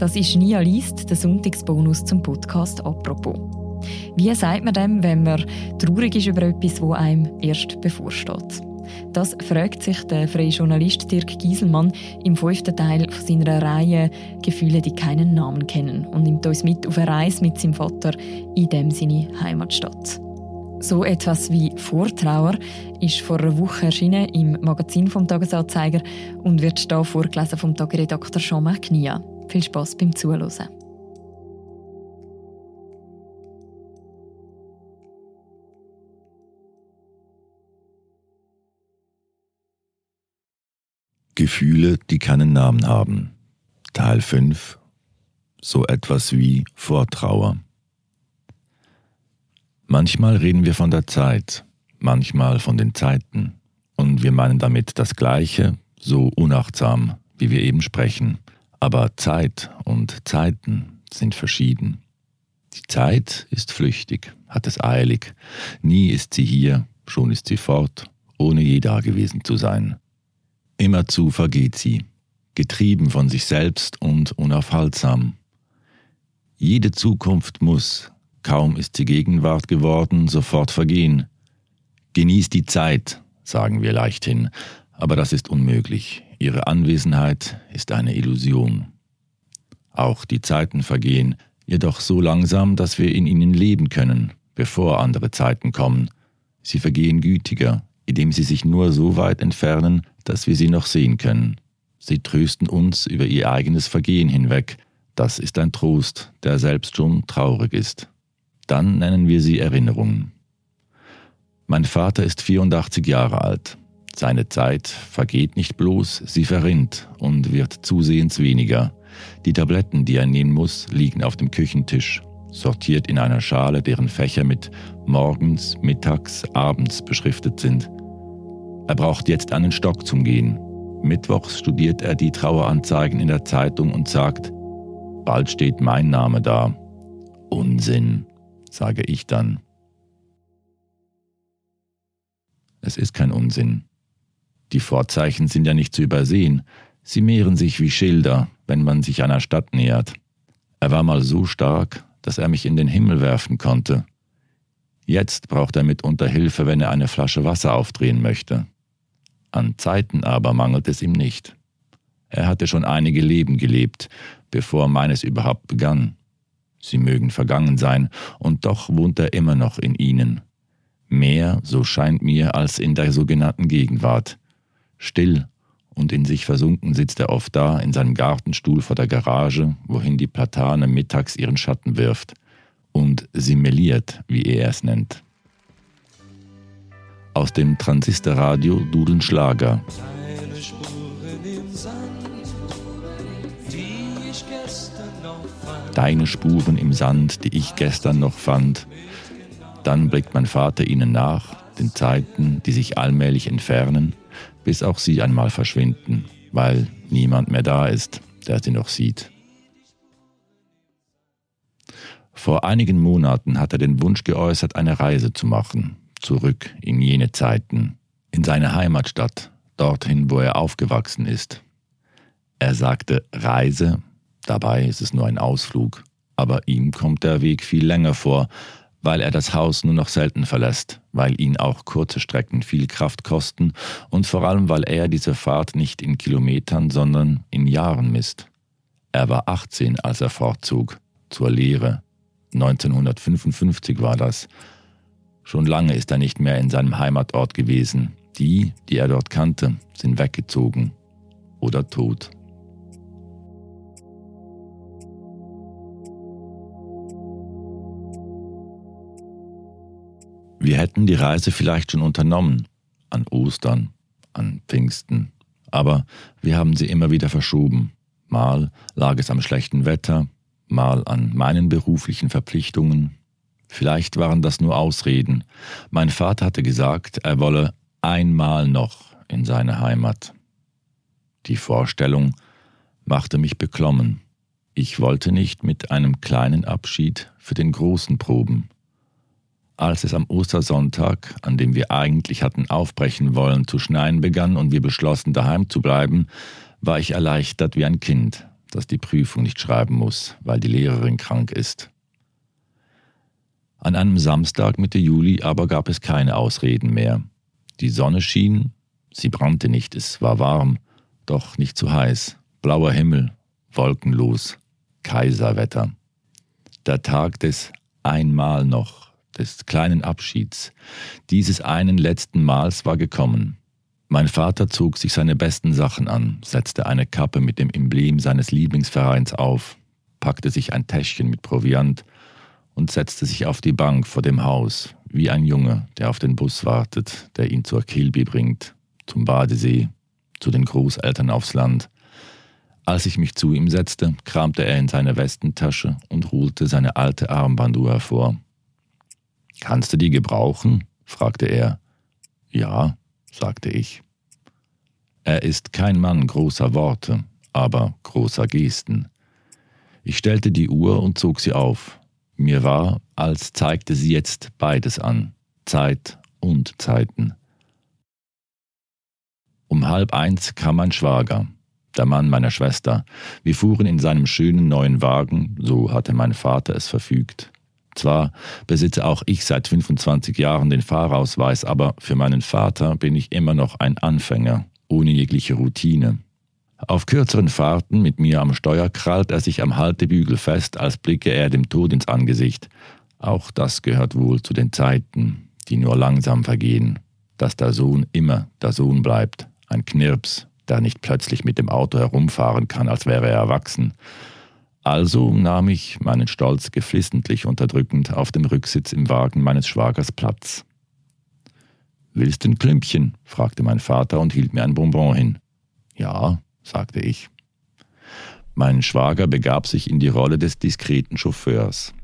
Das ist Nia Liest, der Sonntagsbonus zum Podcast «Apropos». Wie sagt man dem, wenn man traurig ist über etwas, wo einem erst bevorsteht? Das fragt sich der freie Journalist Dirk Gieselmann im fünften Teil seiner Reihe Gefühle, die keinen Namen kennen und nimmt uns mit auf eine Reise mit seinem Vater in dem seine Heimatstadt. So etwas wie Vortrauer ist vor einer Woche erschienen im Magazin vom Tagesanzeiger und wird hier vorgelesen vom Tageredakteur Jean-Marc Knia. Viel Spaß beim Zuhören. Gefühle, die keinen Namen haben. Teil 5. So etwas wie Vortrauer. Manchmal reden wir von der Zeit, manchmal von den Zeiten, und wir meinen damit das Gleiche, so unachtsam, wie wir eben sprechen. Aber Zeit und Zeiten sind verschieden. Die Zeit ist flüchtig, hat es eilig. Nie ist sie hier, schon ist sie fort, ohne je dagewesen zu sein. Immerzu vergeht sie, getrieben von sich selbst und unaufhaltsam. Jede Zukunft muss, Kaum ist sie Gegenwart geworden, sofort vergehen. Genieß die Zeit, sagen wir leichthin, aber das ist unmöglich. Ihre Anwesenheit ist eine Illusion. Auch die Zeiten vergehen, jedoch so langsam, dass wir in ihnen leben können, bevor andere Zeiten kommen. Sie vergehen gütiger, indem sie sich nur so weit entfernen, dass wir sie noch sehen können. Sie trösten uns über ihr eigenes Vergehen hinweg. Das ist ein Trost, der selbst schon traurig ist dann nennen wir sie Erinnerungen. Mein Vater ist 84 Jahre alt. Seine Zeit vergeht nicht bloß, sie verrinnt und wird zusehends weniger. Die Tabletten, die er nehmen muss, liegen auf dem Küchentisch, sortiert in einer Schale, deren Fächer mit morgens, mittags, abends beschriftet sind. Er braucht jetzt einen Stock zum Gehen. Mittwochs studiert er die Traueranzeigen in der Zeitung und sagt, bald steht mein Name da. Unsinn sage ich dann. Es ist kein Unsinn. Die Vorzeichen sind ja nicht zu übersehen. Sie mehren sich wie Schilder, wenn man sich einer Stadt nähert. Er war mal so stark, dass er mich in den Himmel werfen konnte. Jetzt braucht er mitunter Hilfe, wenn er eine Flasche Wasser aufdrehen möchte. An Zeiten aber mangelt es ihm nicht. Er hatte schon einige Leben gelebt, bevor meines überhaupt begann. Sie mögen vergangen sein, und doch wohnt er immer noch in ihnen. Mehr, so scheint mir, als in der sogenannten Gegenwart. Still und in sich versunken sitzt er oft da in seinem Gartenstuhl vor der Garage, wohin die Platane mittags ihren Schatten wirft, und simuliert, wie er es nennt. Aus dem Transistorradio dudeln Schlager. deine Spuren im Sand, die ich gestern noch fand. Dann blickt mein Vater ihnen nach, den Zeiten, die sich allmählich entfernen, bis auch sie einmal verschwinden, weil niemand mehr da ist, der sie noch sieht. Vor einigen Monaten hat er den Wunsch geäußert, eine Reise zu machen, zurück in jene Zeiten, in seine Heimatstadt, dorthin, wo er aufgewachsen ist. Er sagte Reise, Dabei ist es nur ein Ausflug, aber ihm kommt der Weg viel länger vor, weil er das Haus nur noch selten verlässt, weil ihn auch kurze Strecken viel Kraft kosten und vor allem weil er diese Fahrt nicht in Kilometern, sondern in Jahren misst. Er war 18, als er fortzog, zur Lehre. 1955 war das. Schon lange ist er nicht mehr in seinem Heimatort gewesen. Die, die er dort kannte, sind weggezogen oder tot. Wir hätten die Reise vielleicht schon unternommen, an Ostern, an Pfingsten, aber wir haben sie immer wieder verschoben. Mal lag es am schlechten Wetter, mal an meinen beruflichen Verpflichtungen. Vielleicht waren das nur Ausreden. Mein Vater hatte gesagt, er wolle einmal noch in seine Heimat. Die Vorstellung machte mich beklommen. Ich wollte nicht mit einem kleinen Abschied für den großen proben. Als es am Ostersonntag, an dem wir eigentlich hatten aufbrechen wollen, zu schneien begann und wir beschlossen, daheim zu bleiben, war ich erleichtert wie ein Kind. dass die Prüfung nicht schreiben muss, weil die Lehrerin krank ist. An einem Samstag Mitte Juli aber gab es keine Ausreden mehr. Die Sonne schien, sie brannte nicht, es war warm, doch nicht zu heiß, blauer Himmel, wolkenlos, Kaiserwetter. Der Tag des Einmal noch, des kleinen Abschieds, dieses einen letzten Mals war gekommen. Mein Vater zog sich seine besten Sachen an, setzte eine Kappe mit dem Emblem seines Lieblingsvereins auf, packte sich ein Täschchen mit Proviant und setzte sich auf die Bank vor dem Haus, wie ein Junge, der auf den Bus wartet, der ihn zur Kilby bringt, zum Badesee, zu den Großeltern aufs Land. Als ich mich zu ihm setzte, kramte er in seine Westentasche und holte seine alte Armbanduhr hervor. Kannst du die gebrauchen? fragte er. Ja, sagte ich. Er ist kein Mann großer Worte, aber großer Gesten. Ich stellte die Uhr und zog sie auf. Mir war, als zeigte sie jetzt beides an, Zeit und Zeiten. Um halb eins kam mein Schwager, der Mann meiner Schwester. Wir fuhren in seinem schönen neuen Wagen, so hatte mein Vater es verfügt. Zwar besitze auch ich seit 25 Jahren den Fahrausweis, aber für meinen Vater bin ich immer noch ein Anfänger, ohne jegliche Routine. Auf kürzeren Fahrten mit mir am Steuer krallt er sich am Haltebügel fest, als blicke er dem Tod ins Angesicht. Auch das gehört wohl zu den Zeiten, die nur langsam vergehen, dass der Sohn immer der Sohn bleibt, ein Knirps, der nicht plötzlich mit dem Auto herumfahren kann, als wäre er erwachsen, also nahm ich, meinen Stolz geflissentlich unterdrückend, auf dem Rücksitz im Wagen meines Schwagers Platz. Willst ein Klümpchen? fragte mein Vater und hielt mir ein Bonbon hin. Ja, sagte ich. Mein Schwager begab sich in die Rolle des diskreten Chauffeurs.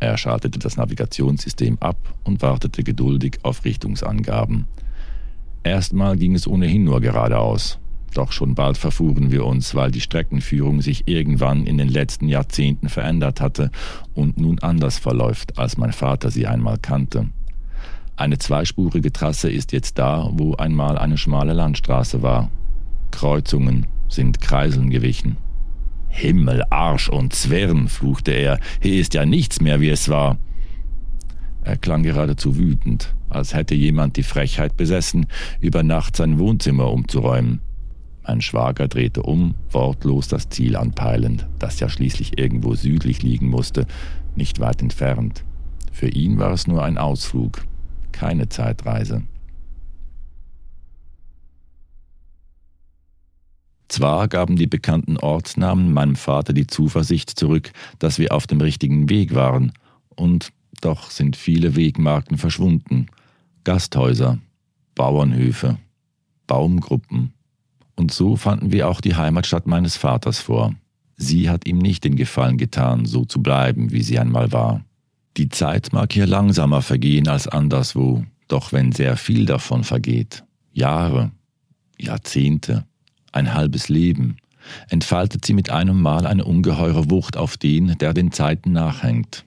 Er schaltete das Navigationssystem ab und wartete geduldig auf Richtungsangaben. Erstmal ging es ohnehin nur geradeaus. Doch schon bald verfuhren wir uns, weil die Streckenführung sich irgendwann in den letzten Jahrzehnten verändert hatte und nun anders verläuft, als mein Vater sie einmal kannte. Eine zweispurige Trasse ist jetzt da, wo einmal eine schmale Landstraße war. Kreuzungen sind Kreiseln gewichen. Himmel, Arsch und Zwirn, fluchte er, hier ist ja nichts mehr, wie es war. Er klang geradezu wütend, als hätte jemand die Frechheit besessen, über Nacht sein Wohnzimmer umzuräumen. Mein Schwager drehte um, wortlos das Ziel anpeilend, das ja schließlich irgendwo südlich liegen musste, nicht weit entfernt. Für ihn war es nur ein Ausflug, keine Zeitreise. Zwar gaben die bekannten Ortsnamen meinem Vater die Zuversicht zurück, dass wir auf dem richtigen Weg waren, und doch sind viele Wegmarken verschwunden. Gasthäuser, Bauernhöfe, Baumgruppen, und so fanden wir auch die Heimatstadt meines Vaters vor. Sie hat ihm nicht den Gefallen getan, so zu bleiben, wie sie einmal war. Die Zeit mag hier langsamer vergehen als anderswo, doch wenn sehr viel davon vergeht, Jahre, Jahrzehnte, ein halbes Leben, entfaltet sie mit einem Mal eine ungeheure Wucht auf den, der den Zeiten nachhängt.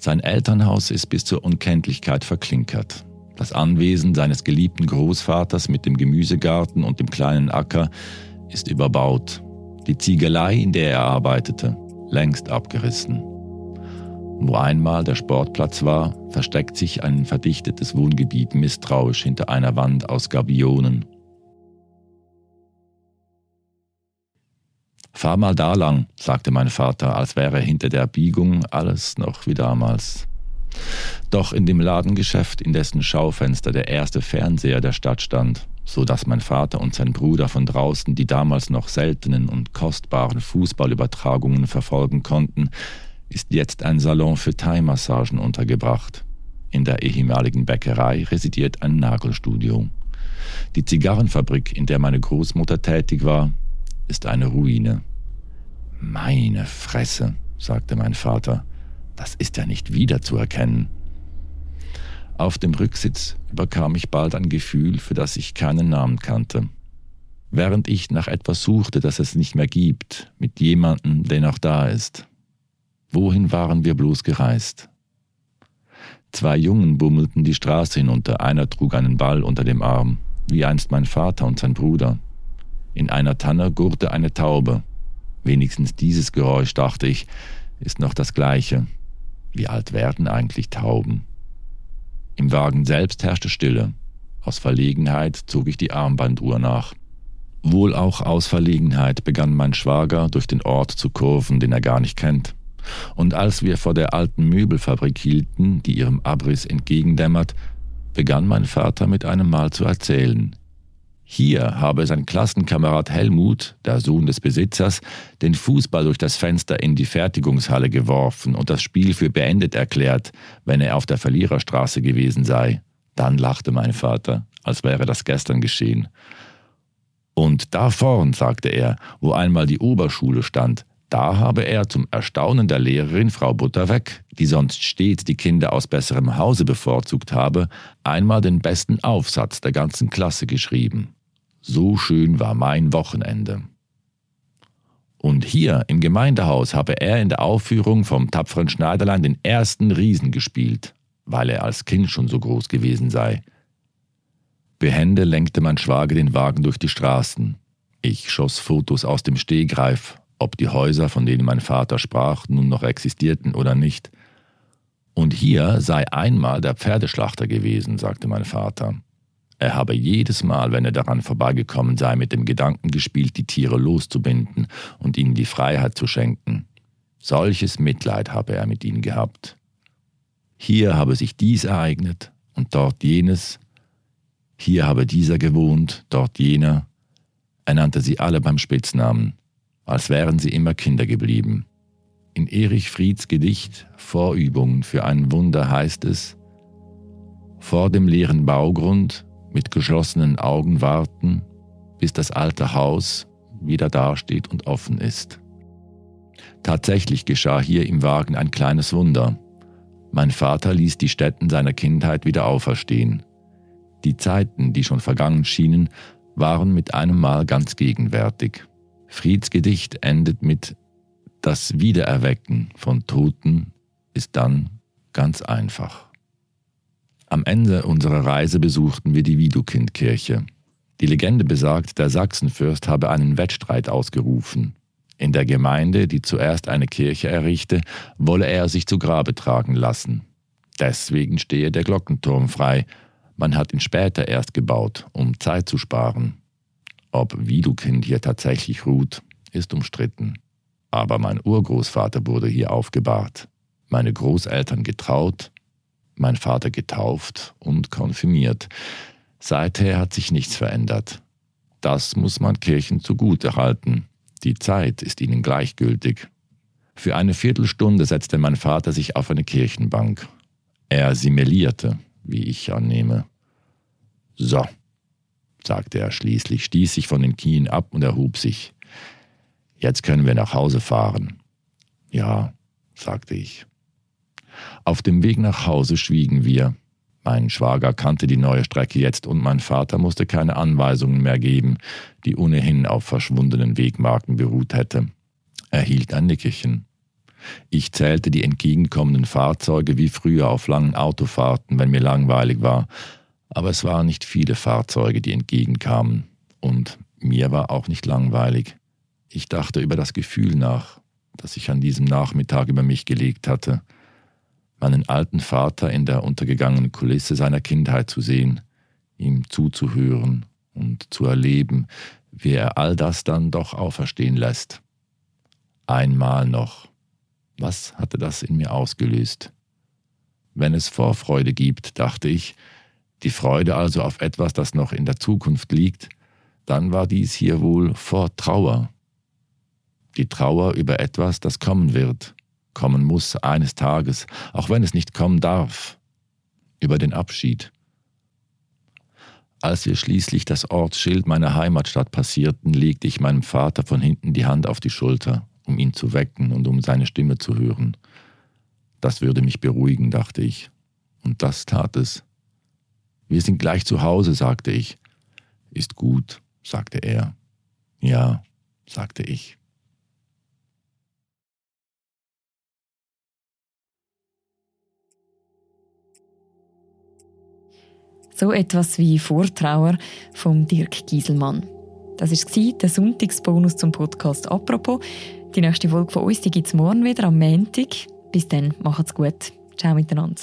Sein Elternhaus ist bis zur Unkenntlichkeit verklinkert. Das Anwesen seines geliebten Großvaters mit dem Gemüsegarten und dem kleinen Acker ist überbaut. Die Ziegelei, in der er arbeitete, längst abgerissen. Wo einmal der Sportplatz war, versteckt sich ein verdichtetes Wohngebiet misstrauisch hinter einer Wand aus Gabionen. Fahr mal da lang, sagte mein Vater, als wäre hinter der Biegung alles noch wie damals. Doch in dem Ladengeschäft, in dessen Schaufenster der erste Fernseher der Stadt stand, so dass mein Vater und sein Bruder von draußen die damals noch seltenen und kostbaren Fußballübertragungen verfolgen konnten, ist jetzt ein Salon für Thai-Massagen untergebracht. In der ehemaligen Bäckerei residiert ein Nagelstudio. Die Zigarrenfabrik, in der meine Großmutter tätig war, ist eine Ruine. Meine Fresse, sagte mein Vater, das ist ja nicht wiederzuerkennen. Auf dem Rücksitz überkam ich bald ein Gefühl, für das ich keinen Namen kannte. Während ich nach etwas suchte, das es nicht mehr gibt, mit jemandem, der noch da ist. Wohin waren wir bloß gereist? Zwei Jungen bummelten die Straße hinunter, einer trug einen Ball unter dem Arm, wie einst mein Vater und sein Bruder. In einer Tanne gurrte eine Taube. Wenigstens dieses Geräusch, dachte ich, ist noch das gleiche. Wie alt werden eigentlich Tauben? Im Wagen selbst herrschte Stille. Aus Verlegenheit zog ich die Armbanduhr nach. Wohl auch aus Verlegenheit begann mein Schwager durch den Ort zu kurven, den er gar nicht kennt. Und als wir vor der alten Möbelfabrik hielten, die ihrem Abriss entgegendämmert, begann mein Vater mit einem Mal zu erzählen. Hier habe sein Klassenkamerad Helmut, der Sohn des Besitzers, den Fußball durch das Fenster in die Fertigungshalle geworfen und das Spiel für beendet erklärt, wenn er auf der Verliererstraße gewesen sei. Dann lachte mein Vater, als wäre das gestern geschehen. Und da vorn, sagte er, wo einmal die Oberschule stand, da habe er zum Erstaunen der Lehrerin Frau Butterweg, die sonst stets die Kinder aus besserem Hause bevorzugt habe, einmal den besten Aufsatz der ganzen Klasse geschrieben. So schön war mein Wochenende. Und hier im Gemeindehaus habe er in der Aufführung vom tapferen Schneiderlein den ersten Riesen gespielt, weil er als Kind schon so groß gewesen sei. Behende lenkte mein Schwager den Wagen durch die Straßen. Ich schoss Fotos aus dem Stehgreif, ob die Häuser, von denen mein Vater sprach, nun noch existierten oder nicht. Und hier sei einmal der Pferdeschlachter gewesen, sagte mein Vater. Er habe jedes Mal, wenn er daran vorbeigekommen sei, mit dem Gedanken gespielt, die Tiere loszubinden und ihnen die Freiheit zu schenken. Solches Mitleid habe er mit ihnen gehabt. Hier habe sich dies ereignet und dort jenes. Hier habe dieser gewohnt, dort jener. Er nannte sie alle beim Spitznamen, als wären sie immer Kinder geblieben. In Erich Frieds Gedicht Vorübungen für ein Wunder heißt es, vor dem leeren Baugrund mit geschlossenen Augen warten, bis das alte Haus wieder dasteht und offen ist. Tatsächlich geschah hier im Wagen ein kleines Wunder. Mein Vater ließ die Stätten seiner Kindheit wieder auferstehen. Die Zeiten, die schon vergangen schienen, waren mit einem Mal ganz gegenwärtig. Frieds Gedicht endet mit Das Wiedererwecken von Toten ist dann ganz einfach. Am Ende unserer Reise besuchten wir die Widukindkirche. Die Legende besagt, der Sachsenfürst habe einen Wettstreit ausgerufen. In der Gemeinde, die zuerst eine Kirche errichte, wolle er sich zu Grabe tragen lassen. Deswegen stehe der Glockenturm frei. Man hat ihn später erst gebaut, um Zeit zu sparen. Ob Widukind hier tatsächlich ruht, ist umstritten. Aber mein Urgroßvater wurde hier aufgebahrt, meine Großeltern getraut mein Vater getauft und konfirmiert. Seither hat sich nichts verändert. Das muss man Kirchen zugute halten. Die Zeit ist ihnen gleichgültig. Für eine Viertelstunde setzte mein Vater sich auf eine Kirchenbank. Er simulierte, wie ich annehme. So, sagte er schließlich, stieß sich von den Knien ab und erhob sich. Jetzt können wir nach Hause fahren. Ja, sagte ich. Auf dem Weg nach Hause schwiegen wir. Mein Schwager kannte die neue Strecke jetzt und mein Vater musste keine Anweisungen mehr geben, die ohnehin auf verschwundenen Wegmarken beruht hätte. Er hielt ein Nickerchen. Ich zählte die entgegenkommenden Fahrzeuge wie früher auf langen Autofahrten, wenn mir langweilig war, aber es waren nicht viele Fahrzeuge, die entgegenkamen, und mir war auch nicht langweilig. Ich dachte über das Gefühl nach, das sich an diesem Nachmittag über mich gelegt hatte, meinen alten Vater in der untergegangenen Kulisse seiner Kindheit zu sehen, ihm zuzuhören und zu erleben, wie er all das dann doch auferstehen lässt. Einmal noch. Was hatte das in mir ausgelöst? Wenn es Vorfreude gibt, dachte ich, die Freude also auf etwas, das noch in der Zukunft liegt, dann war dies hier wohl vor Trauer. Die Trauer über etwas, das kommen wird, kommen muss eines Tages, auch wenn es nicht kommen darf, über den Abschied. Als wir schließlich das Ortsschild meiner Heimatstadt passierten, legte ich meinem Vater von hinten die Hand auf die Schulter, um ihn zu wecken und um seine Stimme zu hören. Das würde mich beruhigen, dachte ich. Und das tat es. Wir sind gleich zu Hause, sagte ich. Ist gut, sagte er. Ja, sagte ich. So etwas wie Vortrauer vom Dirk Gieselmann. Das war der Sonntagsbonus zum Podcast «Apropos». Die nächste Folge von uns gibt es morgen wieder am Montag. Bis dann, macht's gut. Ciao miteinander.